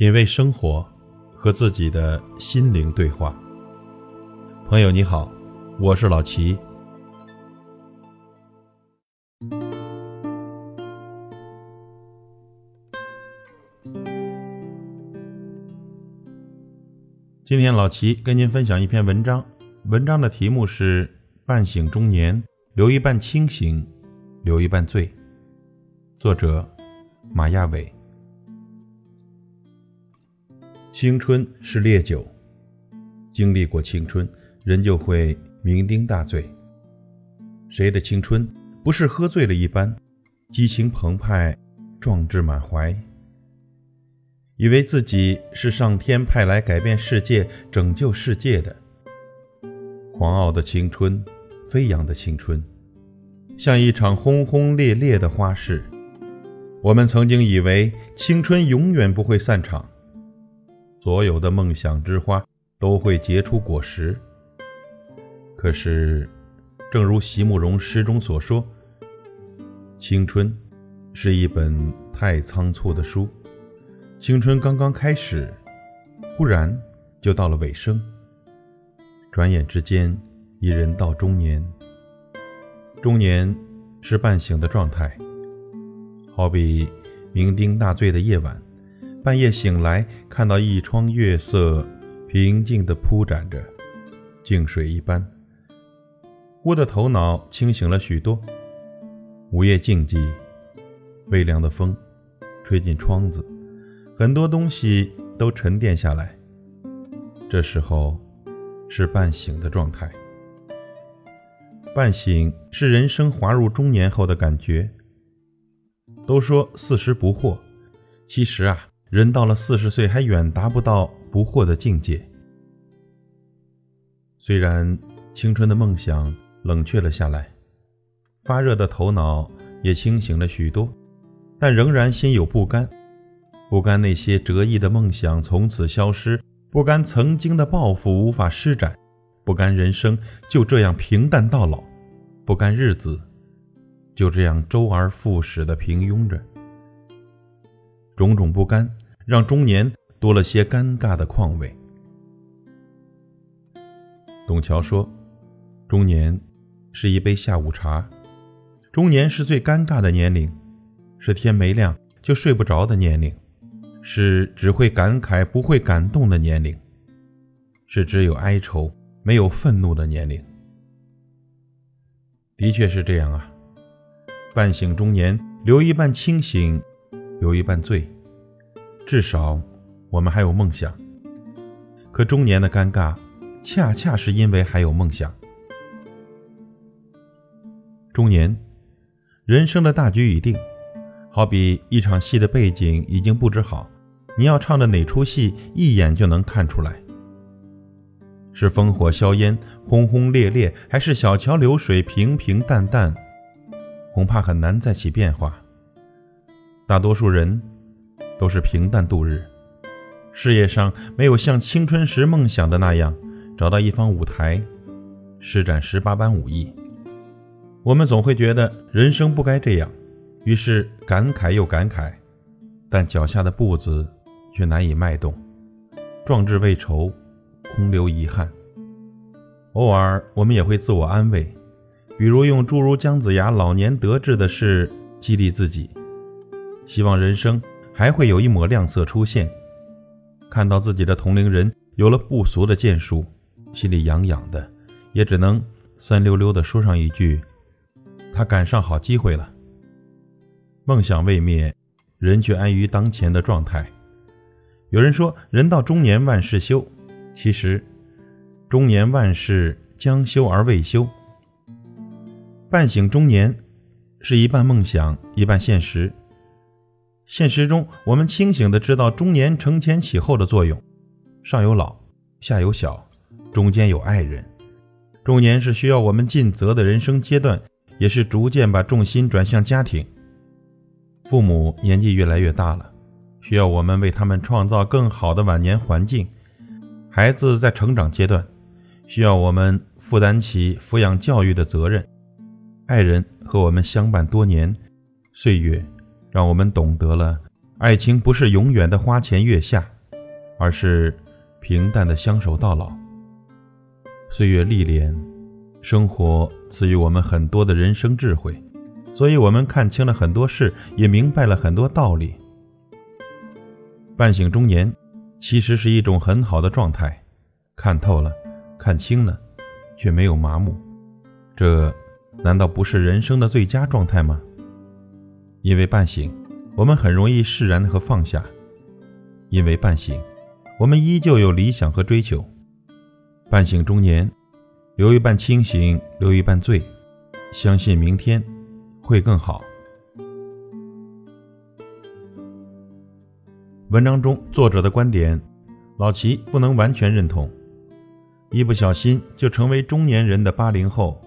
品味生活，和自己的心灵对话。朋友你好，我是老齐。今天老齐跟您分享一篇文章，文章的题目是《半醒中年，留一半清醒，留一半醉》，作者马亚伟。青春是烈酒，经历过青春，人就会酩酊大醉。谁的青春不是喝醉了一般，激情澎湃，壮志满怀，以为自己是上天派来改变世界、拯救世界的？狂傲的青春，飞扬的青春，像一场轰轰烈烈的花式。我们曾经以为青春永远不会散场。所有的梦想之花都会结出果实。可是，正如席慕容诗中所说：“青春是一本太仓促的书，青春刚刚开始，忽然就到了尾声。转眼之间，已人到中年。中年是半醒的状态，好比酩酊大醉的夜晚。”半夜醒来，看到一窗月色平静地铺展着，静水一般。我的头脑清醒了许多。午夜静寂，微凉的风吹进窗子，很多东西都沉淀下来。这时候是半醒的状态。半醒是人生滑入中年后的感觉。都说四十不惑，其实啊。人到了四十岁，还远达不到不惑的境界。虽然青春的梦想冷却了下来，发热的头脑也清醒了许多，但仍然心有不甘。不甘那些折翼的梦想从此消失，不甘曾经的抱负无法施展，不甘人生就这样平淡到老，不甘日子就这样周而复始的平庸着。种种不甘。让中年多了些尴尬的况味。董桥说：“中年是一杯下午茶，中年是最尴尬的年龄，是天没亮就睡不着的年龄，是只会感慨不会感动的年龄，是只有哀愁没有愤怒的年龄。的确是这样啊，半醒中年，留一半清醒，留一半醉。”至少，我们还有梦想。可中年的尴尬，恰恰是因为还有梦想。中年，人生的大局已定，好比一场戏的背景已经布置好，你要唱的哪出戏，一眼就能看出来。是烽火硝烟、轰轰烈烈，还是小桥流水、平平淡淡？恐怕很难再起变化。大多数人。都是平淡度日，事业上没有像青春时梦想的那样找到一方舞台，施展十八般武艺。我们总会觉得人生不该这样，于是感慨又感慨，但脚下的步子却难以迈动，壮志未酬，空留遗憾。偶尔我们也会自我安慰，比如用诸如姜子牙老年得志的事激励自己，希望人生。还会有一抹亮色出现，看到自己的同龄人有了不俗的建树，心里痒痒的，也只能酸溜溜地说上一句：“他赶上好机会了。”梦想未灭，人却安于当前的状态。有人说：“人到中年万事休。”其实，中年万事将休而未休。半醒中年，是一半梦想，一半现实。现实中，我们清醒的知道中年承前启后的作用，上有老，下有小，中间有爱人。中年是需要我们尽责的人生阶段，也是逐渐把重心转向家庭。父母年纪越来越大了，需要我们为他们创造更好的晚年环境。孩子在成长阶段，需要我们负担起抚养教育的责任。爱人和我们相伴多年，岁月。让我们懂得了爱情不是永远的花前月下，而是平淡的相守到老。岁月历练，生活赐予我们很多的人生智慧，所以我们看清了很多事，也明白了很多道理。半醒中年，其实是一种很好的状态，看透了，看清了，却没有麻木，这难道不是人生的最佳状态吗？因为半醒，我们很容易释然和放下；因为半醒，我们依旧有理想和追求。半醒中年，留一半清醒，留一半醉，相信明天会更好。文章中作者的观点，老齐不能完全认同。一不小心就成为中年人的八零后，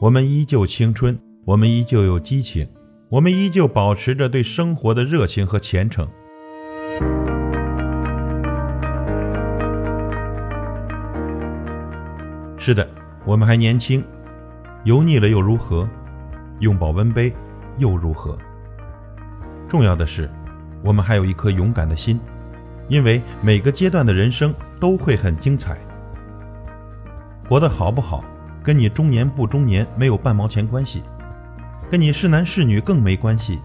我们依旧青春，我们依旧有激情，我们依旧保持着对生活的热情和虔诚。是的，我们还年轻，油腻了又如何？用保温杯又如何？重要的是。我们还有一颗勇敢的心，因为每个阶段的人生都会很精彩。活得好不好，跟你中年不中年没有半毛钱关系，跟你是男是女更没关系。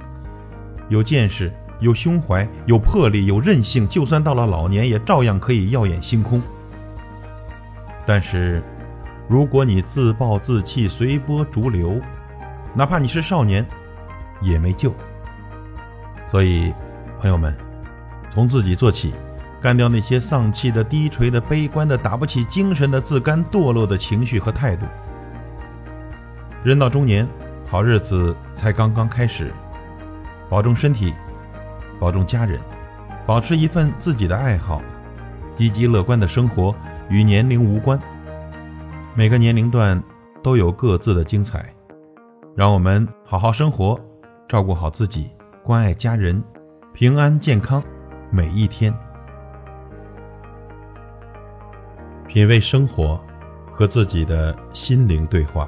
有见识、有胸怀、有魄力、有韧性，就算到了老年，也照样可以耀眼星空。但是，如果你自暴自弃、随波逐流，哪怕你是少年，也没救。所以。朋友们，从自己做起，干掉那些丧气的、低垂的、悲观的、打不起精神的、自甘堕落的情绪和态度。人到中年，好日子才刚刚开始。保重身体，保重家人，保持一份自己的爱好，积极乐观的生活与年龄无关。每个年龄段都有各自的精彩，让我们好好生活，照顾好自己，关爱家人。平安健康，每一天。品味生活，和自己的心灵对话。